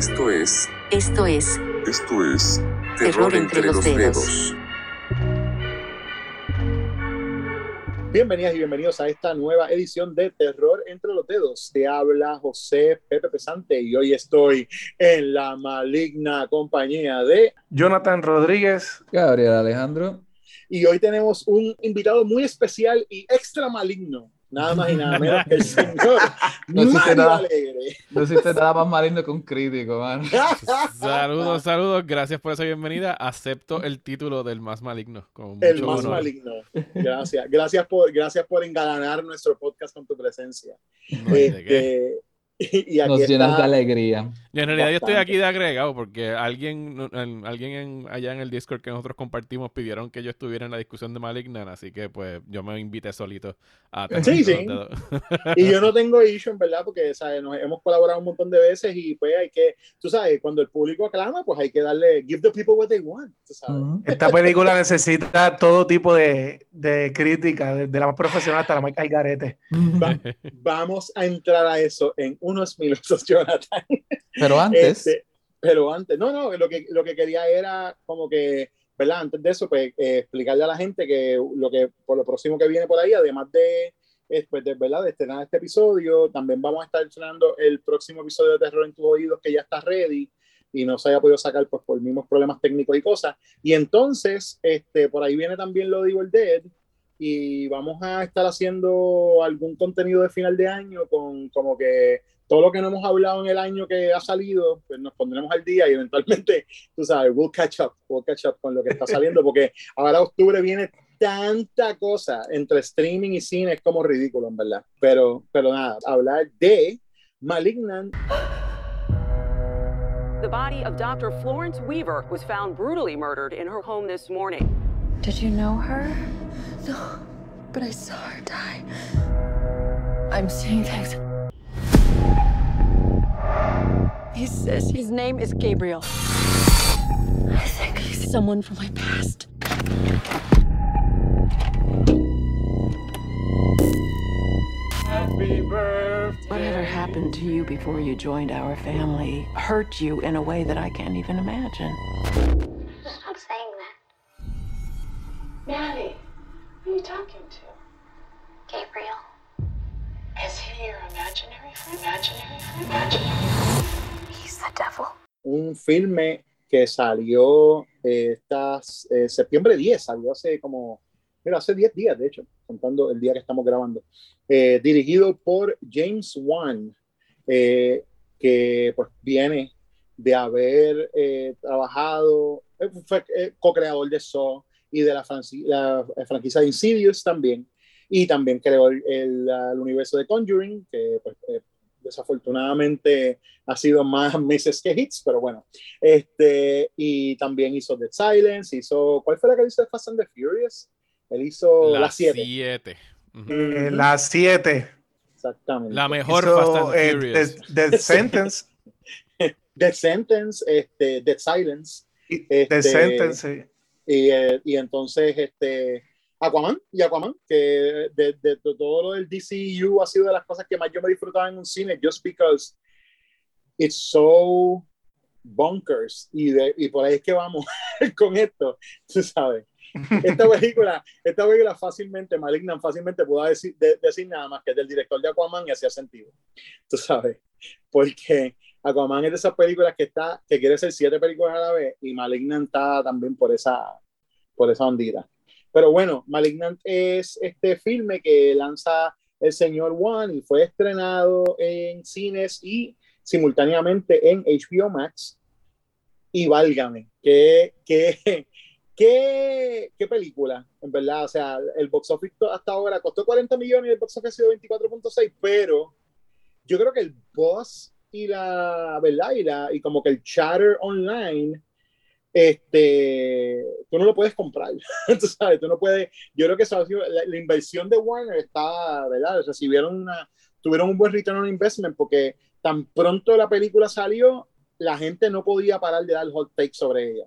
Esto es. Esto es Esto es. Terror entre los dedos. Bienvenidas y bienvenidos a esta nueva edición de Terror entre los dedos. Te habla José Pepe Pesante y hoy estoy en la maligna compañía de... Jonathan Rodríguez. Gabriel Alejandro. Y hoy tenemos un invitado muy especial y extra maligno. Nada más y nada menos que el señor No existe Mario nada. Alegre. No existe nada más maligno que un crítico, man. Saludos, saludos. Gracias por esa bienvenida. Acepto el título del más maligno. Con mucho El más honor. maligno. Gracias. Gracias por, gracias por engalanar nuestro podcast con tu presencia. No hay de qué. Este, y, y aquí Nos llenas de está- alegría. Y en realidad yo estoy aquí de agregado porque alguien, alguien en- allá en el Discord que nosotros compartimos pidieron que yo estuviera en la discusión de Malignan, así que pues yo me invité solito a Sí, sí. Y yo no tengo issue, en verdad, porque ¿sabes? Nos hemos colaborado un montón de veces y pues hay que, tú sabes, cuando el público aclama, pues hay que darle, give the people what they want, tú sabes. Ujú. Esta película necesita todo tipo de, de crítica, desde la más profesional hasta la más cargarete. Va- vamos a entrar a eso en unos minutos, Jonathan. Pero antes, Este, pero antes, no, no, lo que, lo que quería era como que, ¿verdad? Antes de eso, pues eh, explicarle a la gente que lo que por lo próximo que viene por ahí, además de, eh, pues, de, ¿verdad? de estrenar este episodio, también vamos a estar estrenando el próximo episodio de Terror en tus oídos que ya está ready y no se haya podido sacar pues por mismos problemas técnicos y cosas. Y entonces, este, por ahí viene también lo de Evil Dead y vamos a estar haciendo algún contenido de final de año con como que todo lo que no hemos hablado en el año que ha salido, pues nos pondremos al día y eventualmente, tú sabes, we'll catch up, we'll catch up con lo que está saliendo, porque ahora octubre viene tanta cosa entre streaming y cine, es como ridículo, en verdad. Pero, pero nada, hablar de Malignant, The body of Dr. Florence Weaver was found brutally murdered in her home this morning. Did you know her? No, but I saw her die. I'm seeing things. He says his name is Gabriel. I think he's someone from my past. Whatever happened to you before you joined our family hurt you in a way that I can't even imagine. Stop saying that. Manny, who are you talking to? Gabriel. Is he your imaginary friend? Imaginary friend? Imaginary He's the devil. Un filme que salió eh, estas, eh, septiembre 10, salió hace como, mira, hace 10 días, de hecho, contando el día que estamos grabando, eh, dirigido por James Wan, eh, que pues viene de haber eh, trabajado, eh, fue co-creador de Saw y de la, la franquicia de Insidious también, y también creó el, el, el universo de Conjuring, que pues, desafortunadamente ha sido más meses que hits, pero bueno. Este, y también hizo Dead Silence, hizo, ¿cuál fue la que hizo de Fast and the Furious? Él hizo La las 7. siete. Ujú. Eh, las 7. Exactamente. La mejor Fast and eh, Furious. The, Sentence. Dead Sentence, este, Dead Silence. Este- The Sentence. sí. Y, eh, y entonces, este, Aquaman y Aquaman, que de, de- de todo lo del DCU ha sido de las cosas que más yo me disfrutaba en un cine, just because it's so bonkers. Y, de, y por ahí es que vamos con esto, tú sabes. Esta película, esta película fácilmente, Malignant fácilmente pudo decir, de- decir nada más que es del director de Aquaman y hacía sentido, tú sabes, porque Aquaman es de esas películas que está, que quiere ser siete películas a la vez y Malignant está también por esa, por esa ondita. Pero bueno, Malignant es este filme que lanza el señor Wan y fue estrenado en cines y simultáneamente en HBO Max. Y válgame, qué, qué, qué, qué película, en verdad. O sea, el box office hasta ahora costó 40 millones y el box office ha sido 24.6, pero yo creo que el boss y la, ¿verdad? Y, la, y como que el chatter online, este, tú no lo puedes comprar, tú sabes, tú no puedes, yo creo que eso la, la inversión de Warner está, ¿verdad? Recibieron una, tuvieron un buen return on investment porque tan pronto la película salió, la gente no podía parar de dar hot takes sobre ella.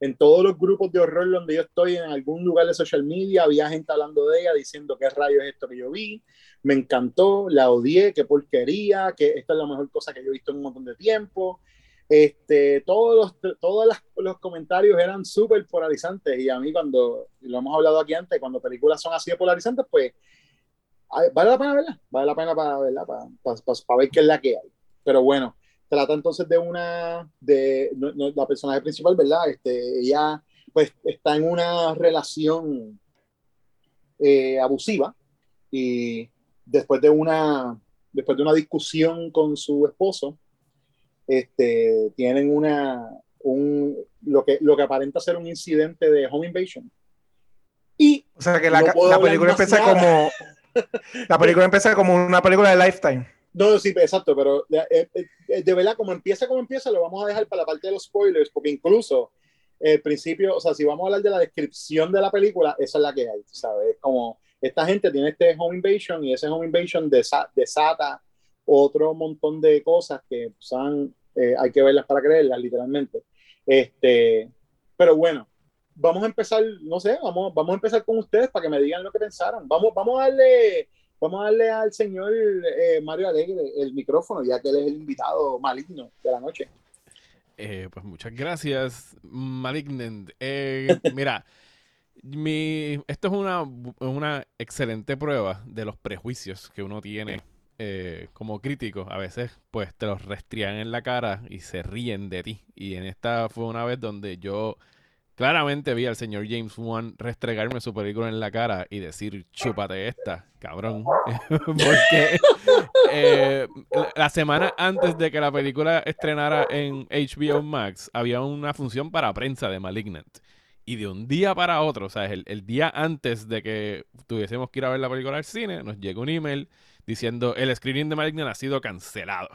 en todos los grupos de horror donde yo estoy, en algún lugar de social media, había gente hablando de ella, diciendo qué rayo es esto que yo vi, me encantó, la odié, qué porquería, que esta es la mejor cosa que yo he visto en un montón de tiempo. Este, todos los, todos las- los comentarios eran súper polarizantes y a mí cuando, lo hemos hablado aquí antes, cuando películas son así de polarizantes, pues vale la pena verla, vale la pena para verla, para, para, para- para ver qué es la que hay. Pero bueno, trata entonces de una, de no- no, la personaje principal, ¿verdad? Este, ella pues está en una relación eh, abusiva y después de una, después de una discusión con su esposo, este, tienen una, un, lo, que, lo que aparenta ser un incidente de home invasion. Y O sea que la, No la película empieza nada. como. La película empieza como una película de Lifetime. No, sí, exacto, pero eh, eh, eh, de verdad, como empieza, como empieza, lo vamos a dejar para la parte de los spoilers, porque incluso el principio, o sea, si vamos a hablar de la descripción de la película, esa es la que hay, ¿sabes? Es como esta gente tiene este home invasion y ese home invasion desa- desata otro montón de cosas que son, eh, hay que verlas para creerlas, literalmente. Este, pero bueno, vamos a empezar, no sé, vamos, vamos a empezar con ustedes para que me digan lo que pensaron. Vamos, vamos a darle Vamos a darle al señor eh, Mario Alegre el micrófono, ya que él es el invitado maligno de la noche. Eh, pues muchas gracias, Malignant. Eh, mira, mi, esto es una, una excelente prueba de los prejuicios que uno tiene eh, como crítico. A veces, pues, te los restrían en la cara y se ríen de ti. Y en esta fue una vez donde yo claramente vi al señor James Wan restregarme su película en la cara y decir, chúpate esta, cabrón. Porque eh, la- semana antes de que la película estrenara en HBO Max, había una función para prensa de Malignant. Y de un día para otro, o sea, el día antes de que tuviésemos que ir a ver la película al cine, nos llega un email diciendo el screening de Malignant ha sido cancelado.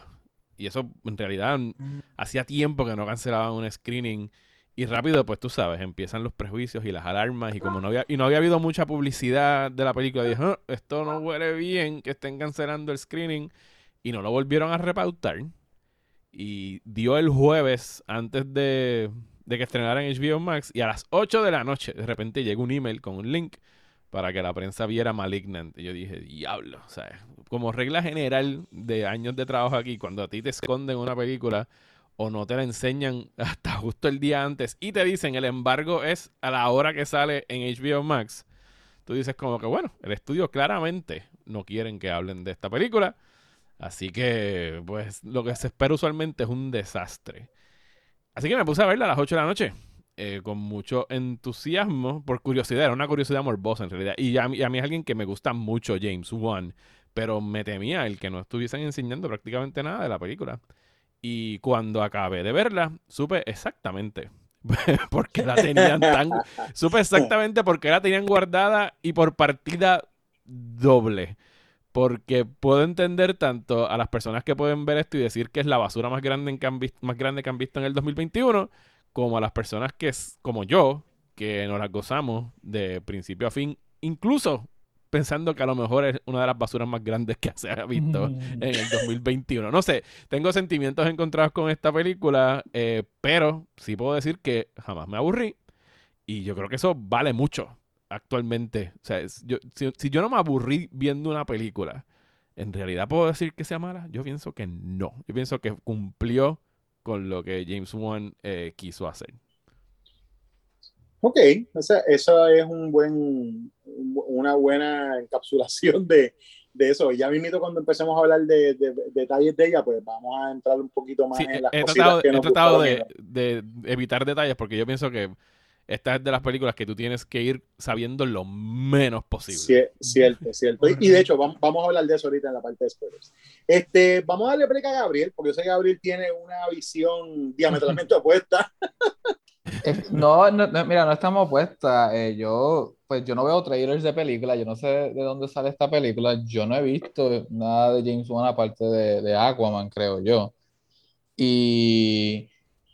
Y eso en realidad hacía tiempo que no cancelaban un screening. Y rápido, pues tú sabes, empiezan los prejuicios y las alarmas. Y como no había, y no había habido mucha publicidad de la película, dije, "Ah, esto no huele bien que estén cancelando el screening. Y no lo volvieron a repautar. Y dio el jueves antes de, de que estrenaran HBO Max. Y a las 8 de la noche, de repente llegó un email con un link para que la prensa viera Malignant. Y yo dije, diablo, o sea, como regla general de años de trabajo aquí, cuando a ti te esconden una película o no te la enseñan hasta justo el día antes y te dicen el embargo es a la hora que sale en HBO Max, tú dices como que bueno, el estudio claramente no quieren que hablen de esta película, así que pues lo que se espera usualmente es un desastre. Así que me puse a verla a las 8 de la noche. Eh, con mucho entusiasmo, por curiosidad, era una curiosidad morbosa en realidad. Y a mí, a mí es alguien que me gusta mucho, James Wan, pero me temía el que no estuviesen enseñando prácticamente nada de la película. Y cuando acabé de verla, supe exactamente por qué la tenían. Supe exactamente por qué la tenían guardada y por partida doble. Porque puedo entender tanto a las personas que pueden ver esto y decir que es la basura más grande, que han más grande que han visto en el 2021, como a las personas que, es, como yo, que nos las gozamos de principio a fin, incluso pensando que a lo mejor es una de las basuras más grandes que se ha visto en el 2021. No sé, tengo sentimientos encontrados con esta película, eh, pero sí puedo decir que jamás me aburrí y yo creo que eso vale mucho actualmente. O sea, es- yo- si, si yo no me aburrí viendo una película, ¿en realidad puedo decir que sea mala? Yo pienso que no. Yo pienso que cumplió con lo que James Wan eh, quiso hacer. Ok, esa, esa es un buen, un- una buena encapsulación de, de eso. Ya mismito cuando empecemos a hablar de, de- de detalles de ella, pues vamos a entrar un poquito más Sí, en he, las he cositas tratado, que he nos tratado gustaron. de, de evitar detalles porque yo pienso que esta es de las películas que tú tienes que ir sabiendo lo menos posible. Cie- Cierto, cierto. Y, y de hecho, vamos, vamos a hablar de eso ahorita en la parte de spoilers. Este, vamos a darle break a Gabriel, porque yo sé que Gabriel tiene una visión diametralmente opuesta. Eh, No, no, no, mira, no estamos opuestas. Eh, yo, pues yo no veo trailers de películas, yo no sé de dónde sale esta película. Yo no he visto nada de James Wan aparte de, de Aquaman, creo yo. Y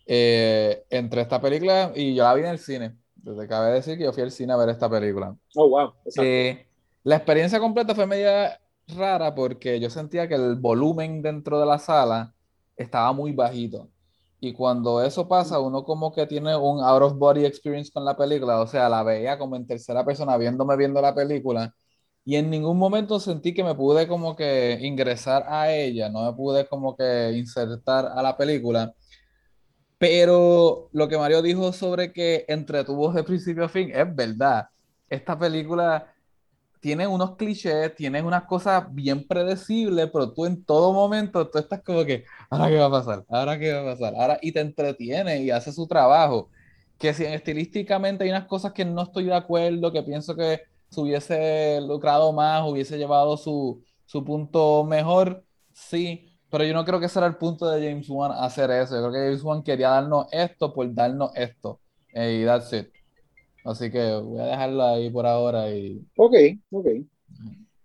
eh, entre esta película, y yo la vi en el cine. Desde acabé de decir que yo fui al cine a ver esta película. Oh, wow. Eh, la experiencia completa fue media rara porque yo sentía que el volumen dentro de la sala estaba muy bajito. Y cuando eso pasa, uno como que tiene un out of body experience con la película, o sea, la veía como en tercera persona viéndome viendo la película y en ningún momento sentí que me pude como que ingresar a ella, no me pude como que insertar a la película. Pero lo que Mario dijo sobre que entretuvo de principio a fin es verdad. Esta película tiene unos clichés, tiene unas cosas bien predecibles, pero tú en todo momento tú estás como que, ¿ahora qué va a pasar? ¿Ahora qué va a pasar? Ahora, y te entretiene y hace su trabajo. Que si estilísticamente hay unas cosas que no estoy de acuerdo, que pienso que se hubiese lucrado más, hubiese llevado su, su punto mejor, sí, pero yo no creo que ese era el punto de James Wan hacer eso. Yo creo que James Wan quería darnos esto por darnos esto. Y that's it. Así que voy a dejarlo ahí por ahora. Y... Ok, ok.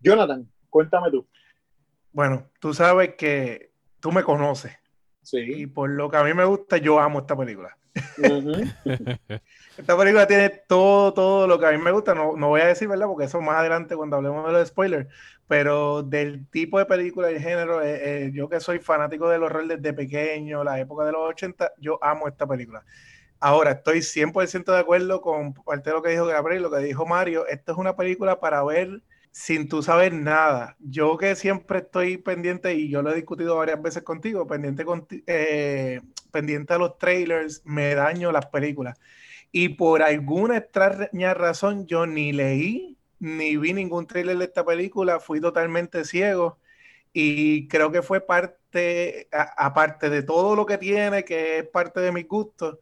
Jonathan, cuéntame tú. Bueno, tú sabes que tú me conoces. Sí. Y por lo que a mí me gusta, yo amo esta película. esta película tiene todo, todo lo que a mí me gusta. No, no voy a decir, ¿verdad? Porque eso más adelante cuando hablemos de los spoilers. Pero del tipo de película y género, eh, eh, yo que soy fanático del horror desde pequeño, la época de los 80, yo amo esta película. Ahora, estoy 100% de acuerdo con parte de lo que dijo Gabriel, lo que dijo Mario. Esto es una película para ver sin tú saber nada. Yo que siempre estoy pendiente, y yo lo he discutido varias veces contigo, pendiente, eh, pendiente a los trailers, me daño las películas. Y por alguna extraña razón, yo ni leí ni vi ningún trailer de esta película, fui totalmente ciego. Y creo que fue parte, aparte de todo lo que tiene, que es parte de mi gusto,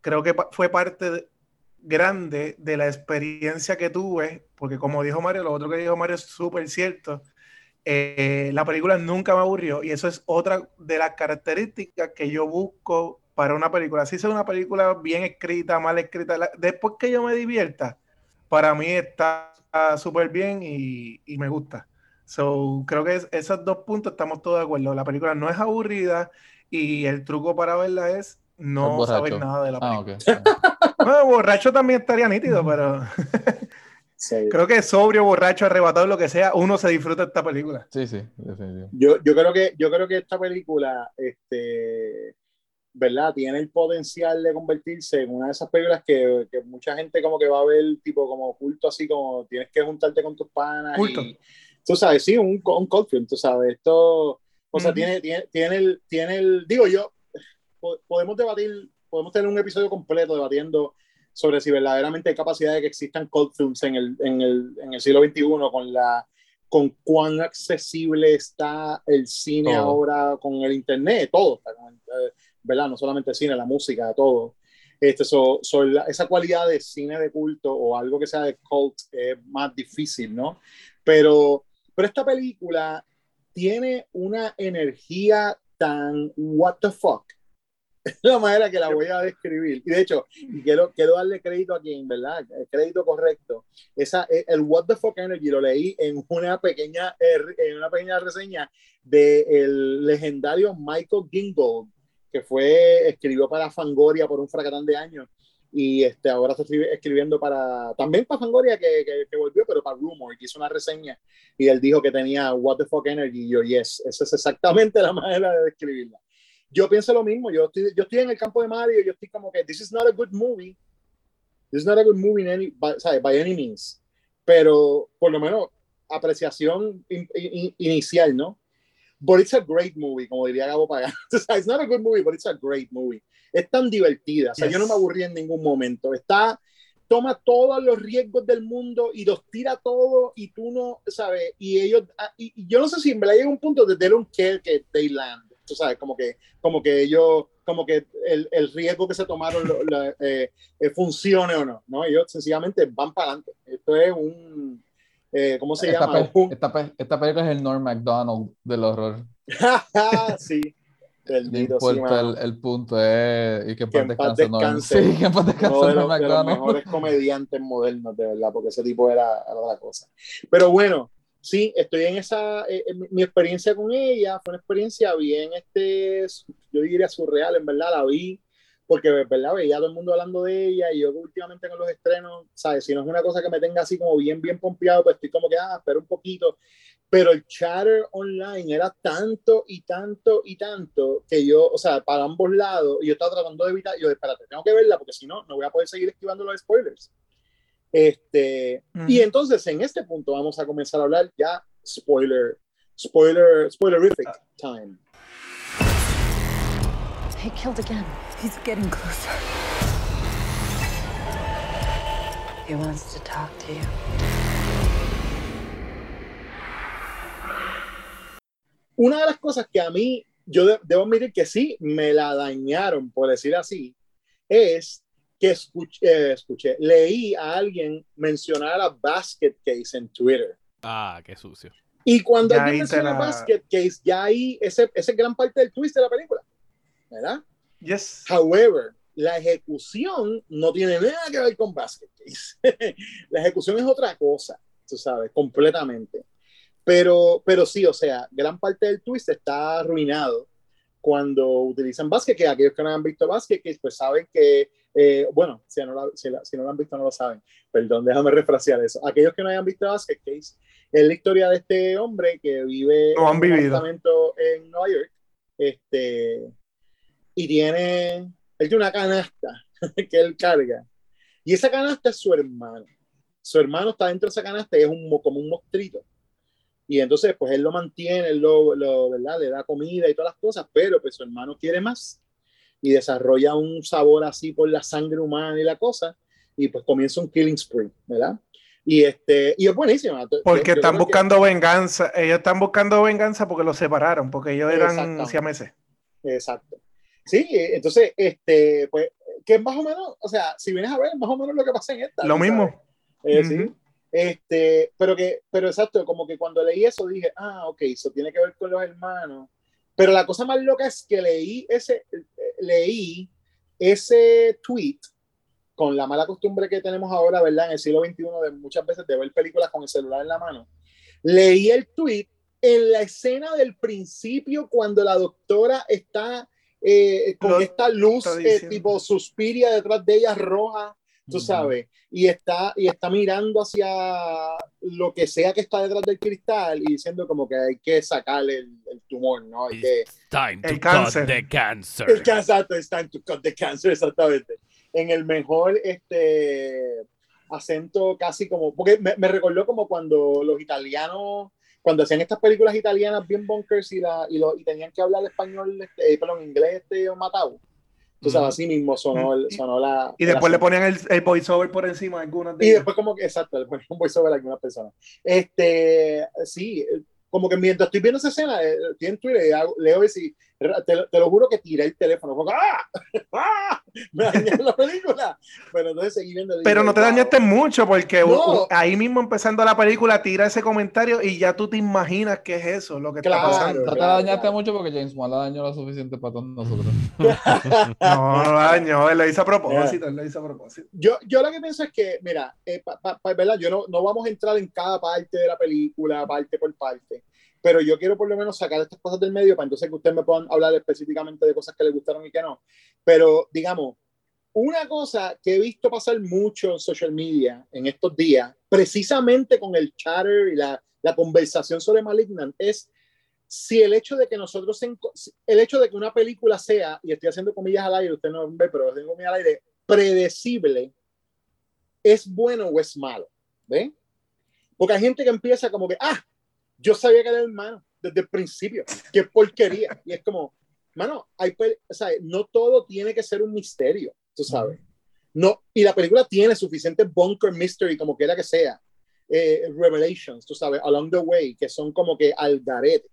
creo que fue parte grande de la experiencia que tuve, porque como dijo Mario, lo otro que dijo Mario es súper cierto, eh, la película nunca me aburrió y eso es otra de las características que yo busco para una película. Si es una película bien escrita, mal escrita, después que yo me divierta, para mí está súper bien y, y, me gusta. So, creo que esos dos puntos estamos todos de acuerdo. La película no es aburrida y el truco para verla es no saber nada de la Ah, película. Bueno, borracho también estaría nítido, pero Sí. creo que sobrio, borracho, arrebatado, lo que sea, uno se disfruta de esta película. Sí, sí. Yo, yo, creo que, yo creo que esta película, este, ¿verdad? Tiene el potencial de convertirse en una de esas películas que, que mucha gente como que va a ver tipo como culto, así como tienes que juntarte con tus panas. Culto. Y, tú sabes, sí, un, un cult film, tú sabes, esto, o sea, Ujú. tiene, tiene, tiene, el, tiene el, digo yo, po- podemos debatir, podemos tener un episodio completo debatiendo sobre si verdaderamente hay capacidad de que existan cult films en el, en el, en el siglo XXI con la con cuán accesible está el cine Todo. ahora con el internet, todo, eh, ¿verdad? No solamente el cine, la música, todo. Este, so- so la- esa cualidad de cine de culto o algo que sea de cult es más difícil, ¿no? Pero, pero esta película tiene una energía tan what the fuck. Es la manera que la voy a describir. Y de hecho, quiero, quiero darle crédito a quien, ¿verdad? El crédito correcto. Esa, eh, el What the Fuck Energy lo leí en una pequeña, eh, en una pequeña reseña del legendario Michael Gingold, que fue, escribió para Fangoria por un fracatán de años. Y este, ahora está escribi- escribiendo para, también para Fangoria, que, que, que volvió, pero para Rumor, que hizo una reseña. Y él dijo que tenía What the Fuck Energy. Y yo, yes, esa es exactamente la manera de describirla. Yo pienso lo mismo. Yo estoy, yo estoy en el campo de Mario. Yo estoy como que, this is not a good movie. This is not a good movie in any, by, ¿sabes? by any means. Pero por lo menos apreciación in- in- inicial, ¿no? But it's a great movie, como diría Gabo sea, it's not a good movie, but it's a great movie. Es tan divertida. O sea, yo no me Yes. aburrí en ningún momento. Está, toma todos los riesgos del mundo y los tira todo y tú no, ¿sabes? Y ellos, ah, y, y yo no sé si en verdad llega un punto de they don't care que they land. Tú sabes, como que, como que ellos, como que el, el riesgo que se tomaron lo- la- eh, eh, funcione o no, ¿no? Ellos sencillamente van para adelante. Esto es un, eh, ¿cómo se Esta, llama? pe- esta, esta película es el Norm MacDonald del horror. sí. No Bendito, sí, el, el punto, es y que Que en paz descanse Norm. Sí, que en paz descanse Uno de los, de los mejores comediantes modernos, de verdad, porque ese tipo era, era otra cosa. Pero bueno, sí, estoy en esa, eh, eh, mi- mi experiencia con ella fue una experiencia bien, este, yo diría surreal, en verdad, la vi porque, ¿verdad? Veía a todo el mundo hablando de ella y yo últimamente con los estrenos, ¿sabes? Si no es una cosa que me tenga así como bien, bien pompeado, pues estoy como que, ah, espera un poquito. Pero el chatter online era tanto y tanto y tanto que yo, o sea, para ambos lados, y yo estaba tratando de evitar, yo, espérate, tengo que verla porque si no, no voy a poder seguir esquivando los spoilers. Este, Y entonces en este punto vamos a comenzar a hablar ya spoiler, spoiler, spoilerific time. He killed again. He's getting closer. He wants to talk to you. Una de las cosas que a mí, yo de- debo admitir que sí me la dañaron, por decir así, es que escuché, eh, escuché leí a alguien mencionar a Basket Case en Twitter. Ah, qué sucio. Y cuando Ya alguien menciona la- Basket Case, ya ahí, ese, ese es gran parte del twist de la película, ¿verdad? Yes. However, la ejecución no tiene nada que ver con Basket Case. la ejecución es otra cosa, tú sabes, completamente. Pero, pero sí, o sea, gran parte del twist está arruinado cuando utilizan Basket Case. Aquellos que no han visto Basket Case, pues saben que, eh, bueno, si no, la- si la- si no lo han visto, no lo saben. Perdón, déjame refrasear eso. Aquellos que no hayan visto Basket Case, es la historia de este hombre que vive No han en un apartamento en Nueva York. Este, y tiene, él tiene una canasta que él carga. Y esa canasta es su hermano. Su hermano está dentro de esa canasta y es un, mo- como un mostrito. Y entonces, pues él lo mantiene, él lo, lo, ¿verdad? Le da comida y todas las cosas, pero pues su hermano quiere más y desarrolla un sabor así por la sangre humana y la cosa. Y pues comienza un killing spree, ¿verdad? Y, este, y es buenísima. Yo- Porque yo están creo que- buscando venganza. Ellos están buscando venganza porque los separaron, porque ellos eran siameses. Exacto. Sí, eh, entonces, este, pues, que es más o menos, o sea, si vienes a ver, es más o menos lo que pasa en esta. Lo tú mismo. sabes. Eh, sí. Ujú. Este, pero que, pero exacto, como que cuando leí eso dije, ah, ok, eso tiene que ver con los hermanos. Pero la cosa más loca es que leí ese, leí ese tweet con la mala costumbre que tenemos ahora, ¿verdad? En el siglo XXI de muchas veces de ver películas con el celular en la mano. Leí el tweet en la escena del principio cuando la doctora está eh, con Lo- esta luz eh, tipo suspiria detrás de ella roja, tú sabes, y está, y está mirando hacia lo que sea que está detrás del cristal y diciendo como que hay que sacarle el, el tumor, ¿no? Hay que, Time to El cut cáncer. the cancer. el cancer, it's time to cut the cancer, exactamente. En el mejor este, acento casi como, porque me, me recordó como cuando los italianos, cuando hacían estas películas italianas bien bunkers y, la, y, lo, y tenían que hablar español, este, eh, perdón, inglés este, matado. Tú sabes, así mismo sonó, el- sonó la... Y después le ponían el, el voiceover por encima a algunas de Y ellas. después como que, exacto, le ponían un voiceover a algunas personas. Este, sí, como que mientras estoy viendo esa escena, eh, estoy en Twitter y hago- leo y sí, te, lo- te lo juro que tiré el teléfono. Como, ¡ah! ¡ah! Me dañé la película. Pero entonces seguí viendo. Pero no te "Wow". dañaste mucho porque No. u- u- ahí mismo empezando la película tira ese comentario y ya tú te imaginas qué es eso, lo que Claro. está pasando. No te claro, dañaste claro. mucho porque James Wan la dañó lo suficiente para todos nosotros. No, no daño, él lo hizo a propósito, él lo hizo a propósito. Yo, yo lo que pienso es que, mira, eh, pa- pa- pa- ¿verdad? Yo no, no vamos a entrar en cada parte de la película, parte por parte, pero yo quiero por lo menos sacar estas cosas del medio para entonces que ustedes me puedan hablar específicamente de cosas que les gustaron y que no. Pero, digamos, una cosa que he visto pasar mucho en social media en estos días, precisamente con el chatter y la, la conversación sobre Malignant, es si el hecho de que nosotros, el hecho de que una película sea, y estoy haciendo comillas al aire, usted no ve, pero tengo comillas al aire, predecible, es bueno o es malo, ¿ven? Porque hay gente que empieza como que, ah, yo sabía que era el hermano desde el principio, qué porquería, y es como, mano, hay, o sea, no todo tiene que ser un misterio, tú sabes. No, y la película tiene suficiente bunker mystery, como quiera que sea, eh, revelations, tú sabes, along the way, que son como que al garete.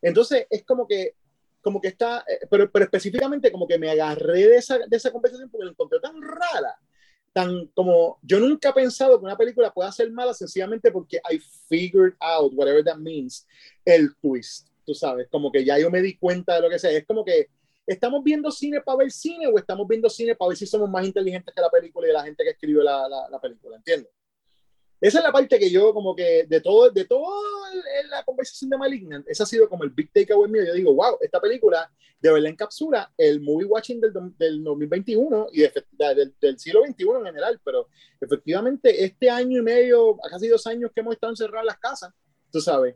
Entonces, es como que, como que está, eh, pero, pero específicamente como que me agarré de esa, de esa conversación porque la encontré tan rara, tan como, yo nunca he pensado que una película pueda ser mala sencillamente porque I figured out, whatever that means, el twist, tú sabes, como que ya yo me di cuenta de lo que sea, es como que estamos viendo cine para ver cine o estamos viendo cine para ver si somos más inteligentes que la película y la gente que escribió la, la, la película, ¿entiendes? Esa es la parte que yo como que de todo, de toda la conversación de Malignant, ese ha sido como el big takeaway mío. Yo digo, wow, esta película de verdad encapsula el movie watching del, del 2021 y de, del, del, siglo XXI en general, pero efectivamente este año y medio, casi dos años que hemos estado encerrados en las casas, tú sabes,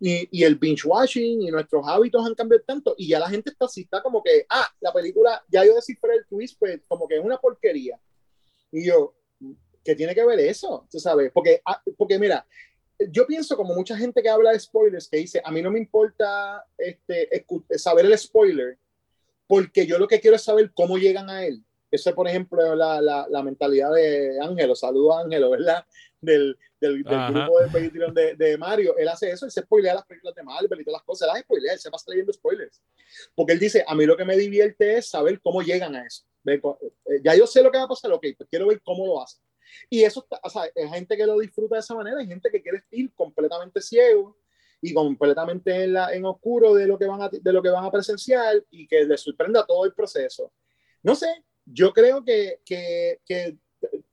y, y, el binge watching y nuestros hábitos han cambiado tanto y ya la gente está así, está como que, ah, la película, ya yo descifré el twist, pues como que es una porquería. Y yo, ¿qué tiene que ver eso? ¿Tú sabes? Porque, ah, porque mira, yo pienso como mucha gente que habla de spoilers, que dice, a mí no me importa este, saber el spoiler, porque yo lo que quiero es saber cómo llegan a él. Eso es, por ejemplo, la, la, la mentalidad de Ángelo, saludo a Ángelo, ¿verdad? Del, del, del grupo de Patreon de, de, Mario. Él hace eso, él se spoilea las películas de Marvel y todas las cosas, él las spoilea, él se pasa leyendo spoilers. Porque él dice, a mí lo que me divierte es saber cómo llegan a eso. Eh, ya yo sé lo que va a pasar, ok, pues quiero ver cómo lo hacen. Y eso, o sea, hay gente que lo disfruta de esa manera, hay gente que quiere ir completamente ciego y completamente en, la, en oscuro de lo, que van a, de lo que van a presenciar y que les sorprenda todo el proceso. No sé, yo creo que, que, que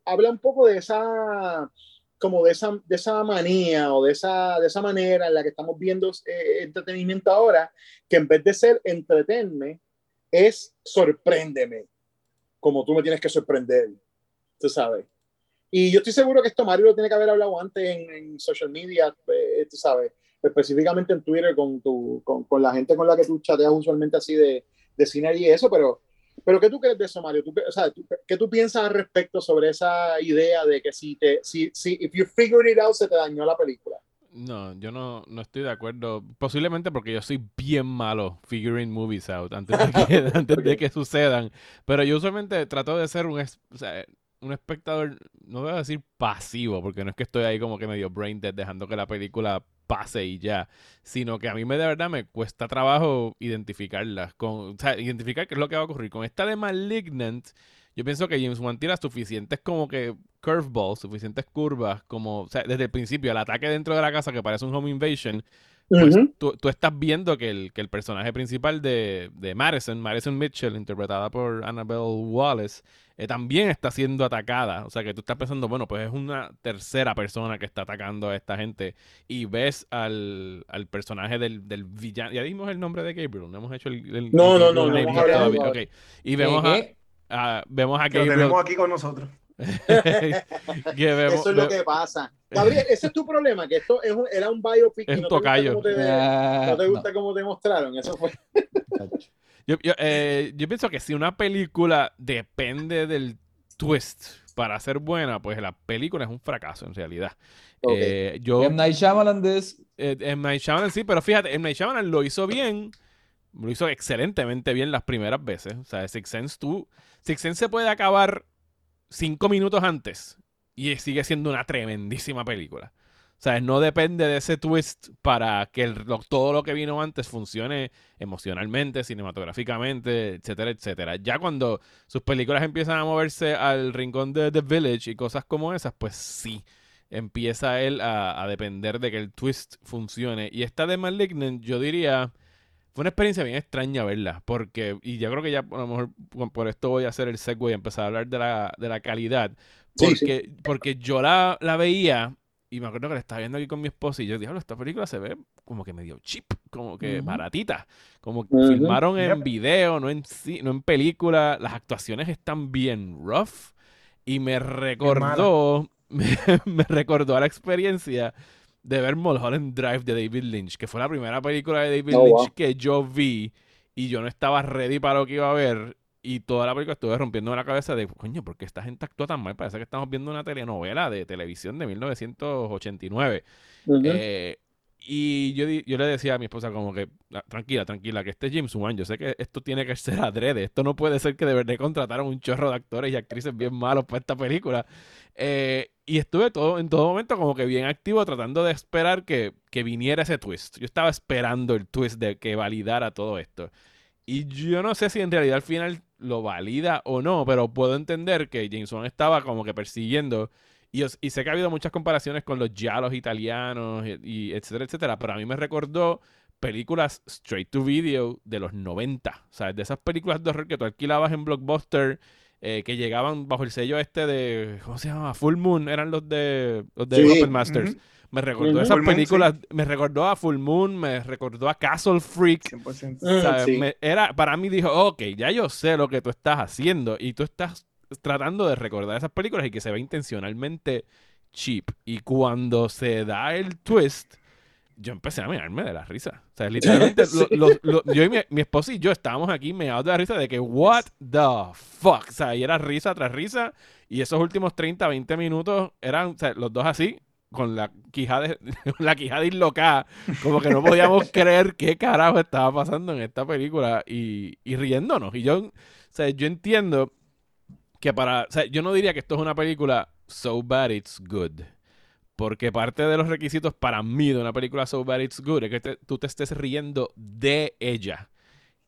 habla un poco de esa como de esa, de esa manía o de esa, de esa manera en la que estamos viendo eh, entretenimiento ahora, que en vez de ser entretenme, es sorpréndeme, como tú me tienes que sorprender, tú sabes. Y yo estoy seguro que esto Mario lo tiene que haber hablado antes en, en social media, eh, tú sabes, específicamente en Twitter con, tu, con, con, la gente con la que tú chateas usualmente así de, de cine y eso, pero, pero ¿qué tú crees de eso, Mario? ¿Tú, o sea, ¿tú, ¿Qué tú piensas al respecto sobre esa idea de que si te, si, si, if you figured it out, se te dañó la película? No, yo no, no estoy de acuerdo. Posiblemente porque yo soy bien malo figuring movies out antes de que, antes de que sucedan. Pero yo usualmente trato de ser un... O sea, un espectador, no voy a decir pasivo, porque no es que estoy ahí como que medio brain dead dejando que la película pase y ya, sino que a mí me de verdad me cuesta trabajo identificarlas, con, o sea, identificar qué es lo que va a ocurrir. Con esta de Malignant, yo pienso que James Wan tira suficientes como que curveballs, suficientes curvas, como, desde el principio, el ataque dentro de la casa que parece un home invasion, pues tú, tú, estás viendo que el, que el personaje principal de, de Madison, Madison Mitchell, interpretada por Annabelle Wallace, eh, también está siendo atacada. O sea que tú estás pensando, bueno, pues es una tercera persona que está atacando a esta gente. Y ves al, al personaje del, del, villano. Ya dimos el nombre de Gabriel, no hemos hecho el. el no, no, no, no, hemos todavía. Okay. Y vemos a, a, vemos a Gabriel. Lo tenemos aquí con nosotros. vemos, Eso es lo que pasa. Gabriel, ese es tu problema, que esto es un, era un biopic es y no te, gusta cómo te, uh, no te gusta no. cómo te mostraron. Eso fue. Yo, yo, eh, yo, pienso que si una película depende del twist para ser buena, pues la película es un fracaso en realidad. Okay. Eh, yo, M. Night Shyamalan this... eh, M. Night Shyamalan sí, pero fíjate, M. Night Shyamalan lo hizo bien, lo hizo excelentemente bien las primeras veces. O sea, Six Sense, tú, Six Sense se puede acabar cinco minutos antes y sigue siendo una tremendísima película. O sea, no depende de ese twist para que todo lo que vino antes funcione emocionalmente, cinematográficamente, etcétera, etcétera. Ya cuando sus películas empiezan a moverse al rincón de The Village y cosas como esas, pues sí, empieza él a, a depender de que el twist funcione. Y esta de Malignant, yo diría, fue una experiencia bien extraña verla, porque, y yo creo que ya a lo mejor por esto voy a hacer el segue y empezar a hablar de la, de la calidad, porque, sí, sí. porque yo la, la veía y me acuerdo que la estaba viendo aquí con mi esposa y yo, diablo, esta película se ve como que medio cheap, como que uh -huh. baratita. Como que uh -huh. filmaron en yep. video, no en, no en película. Las actuaciones están bien rough. Y me recordó, me, me, recordó a la experiencia de ver Mulholland Drive de David Lynch, que fue la primera película de David oh, Lynch wow. que yo vi y yo no estaba ready para lo que iba a ver y toda la película estuve rompiendo la cabeza de, coño, ¿por qué esta gente actúa tan mal? Parece que estamos viendo una telenovela de televisión de 1989. Uh -huh. eh, y yo, yo le decía a mi esposa como que, ah, tranquila, tranquila, que este es James Wan, yo sé que esto tiene que ser adrede, esto no puede ser que de verdad contrataron un chorro de actores y actrices bien malos para esta película. Eh, y estuve todo, en todo momento como que bien activo tratando de esperar que, que viniera ese twist. Yo estaba esperando el twist de que validara todo esto. Y yo no sé si en realidad al final lo valida o no, pero puedo entender que James Wan estaba como que persiguiendo. Y, y sé que ha habido muchas comparaciones con los giallos italianos, y, y, etcétera, etcétera. Pero a mí me recordó películas straight to video de los 90. O sea, de esas películas de horror que tú alquilabas en Blockbuster eh, que llegaban bajo el sello este de, ¿cómo se llama? Full Moon, eran los de, los de Sí. Puppet Masters. Me recordó esas Full Moon, películas, me recordó a Full Moon, me recordó a Castle Freak. 100%. Mm, ¿sabes? sí. Me- era, para mí dijo, ok, ya yo sé lo que tú estás haciendo y tú estás tratando de recordar esas películas y que se ve intencionalmente cheap. Y cuando se da el twist, yo empecé a mirarme de la risa. O sea, literalmente, Sí. lo- lo- lo- yo y mi, mi esposa y yo estábamos aquí meados de la risa de que, what the fuck. O sea, y era risa tras risa. Y esos últimos 30, 20 minutos eran, o sea, los dos así, con la quijada, la quijada dislocada, como que no podíamos creer qué carajo estaba pasando en esta película y, y riéndonos. Y yo, o sea, yo entiendo que para, o sea, yo no diría que esto es una película so bad it's good. Porque parte de los requisitos para mí de una película So Bad It's Good es que te- tú te estés riendo de ella.